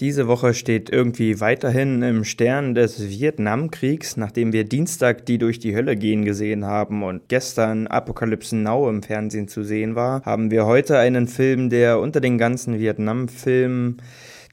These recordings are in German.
Diese Woche steht irgendwie weiterhin im Stern des Vietnamkriegs, nachdem wir Dienstag die durch die Hölle gehen gesehen haben und gestern Apokalypse Now im Fernsehen zu sehen war, haben wir heute einen Film, der unter den ganzen Vietnam-Filmen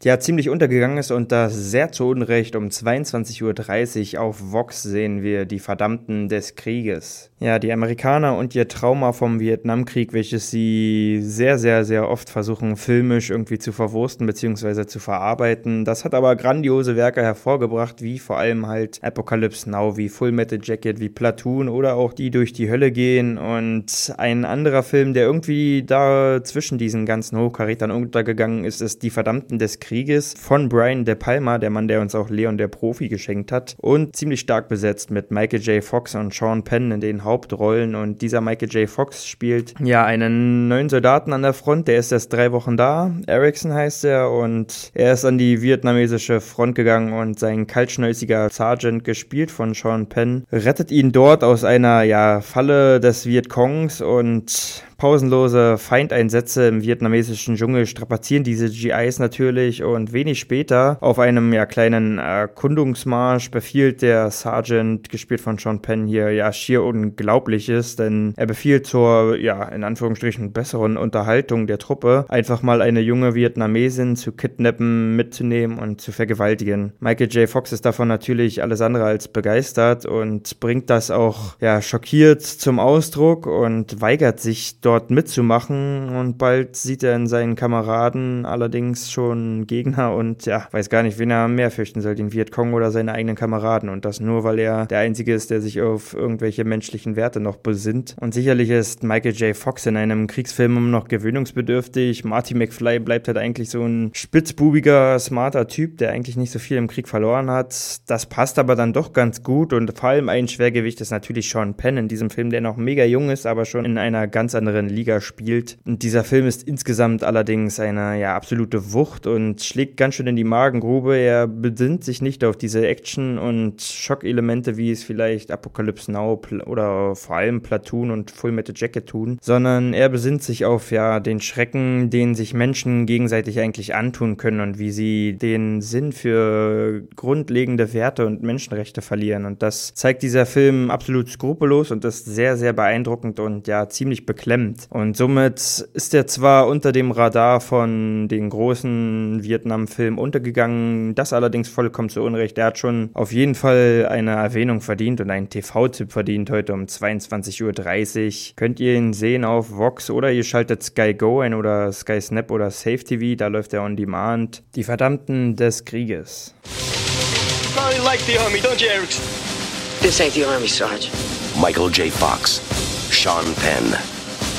ja ziemlich untergegangen ist und das sehr zu Unrecht um 22.30 Uhr auf Vox sehen wir die Verdammten des Krieges. Ja, die Amerikaner und ihr Trauma vom Vietnamkrieg, welches sie sehr, sehr, sehr oft versuchen, filmisch irgendwie zu verwursten bzw. zu verarbeiten. Das hat aber grandiose Werke hervorgebracht, wie vor allem halt Apocalypse Now, wie Full Metal Jacket, wie Platoon oder auch die durch die Hölle gehen. Und ein anderer Film, der irgendwie da zwischen diesen ganzen Hochkarätern untergegangen ist, ist Die Verdammten des Krieges von Brian De Palma, der Mann, der uns auch Leon der Profi geschenkt hat. Und ziemlich stark besetzt mit Michael J. Fox und Sean Penn in den Hauptrollen und dieser Michael J. Fox spielt ja einen neuen Soldaten an der Front, der ist erst drei Wochen da. Erickson heißt er und er ist an die vietnamesische Front gegangen und sein kaltschnäuziger Sergeant, gespielt von Sean Penn, rettet ihn dort aus einer ja, Falle des Vietcongs und Pausenlose Feindeinsätze im vietnamesischen Dschungel strapazieren diese GIs natürlich und wenig später auf einem ja kleinen Erkundungsmarsch befiehlt der Sergeant, gespielt von Sean Penn hier, ja schier Unglaubliches, denn er befiehlt zur, ja, in Anführungsstrichen besseren Unterhaltung der Truppe, einfach mal eine junge Vietnamesin zu kidnappen, mitzunehmen und zu vergewaltigen. Michael J. Fox ist davon natürlich alles andere als begeistert und bringt das auch, ja, schockiert zum Ausdruck und weigert sich dort dort mitzumachen und bald sieht er in seinen Kameraden allerdings schon Gegner und ja, weiß gar nicht, wen er mehr fürchten soll, den Vietcong oder seine eigenen Kameraden und das nur, weil er der Einzige ist, der sich auf irgendwelche menschlichen Werte noch besinnt. Und sicherlich ist Michael J. Fox in einem Kriegsfilm immer noch gewöhnungsbedürftig. Marty McFly bleibt halt eigentlich so ein spitzbubiger, smarter Typ, der eigentlich nicht so viel im Krieg verloren hat. Das passt aber dann doch ganz gut und vor allem ein Schwergewicht ist natürlich Sean Penn in diesem Film, der noch mega jung ist, aber schon in einer ganz anderen anderen Liga spielt. Und dieser Film ist insgesamt allerdings eine ja, absolute Wucht und schlägt ganz schön in die Magengrube. Er besinnt sich nicht auf diese Action- und Schockelemente, wie es vielleicht Apocalypse Now oder vor allem Platoon und Full Metal Jacket tun, sondern er besinnt sich auf ja den Schrecken, den sich Menschen gegenseitig eigentlich antun können und wie sie den Sinn für grundlegende Werte und Menschenrechte verlieren. Und das zeigt dieser Film absolut skrupellos und ist sehr, sehr beeindruckend und ja ziemlich beklemmend nimmt. Und somit ist er zwar unter dem Radar von den großen Vietnam-Filmen untergegangen, das allerdings vollkommen zu Unrecht. Er hat schon auf jeden Fall eine Erwähnung verdient und einen TV-Tipp verdient heute um 22.30 Uhr. Könnt ihr ihn sehen auf Vox oder ihr schaltet Sky Go ein oder Sky Snap oder Safe TV, da läuft er on demand. Die Verdammten des Krieges. Probably like the army, don't you, Erickson? This ain't the army, Sarge. Michael J. Fox, Sean Penn.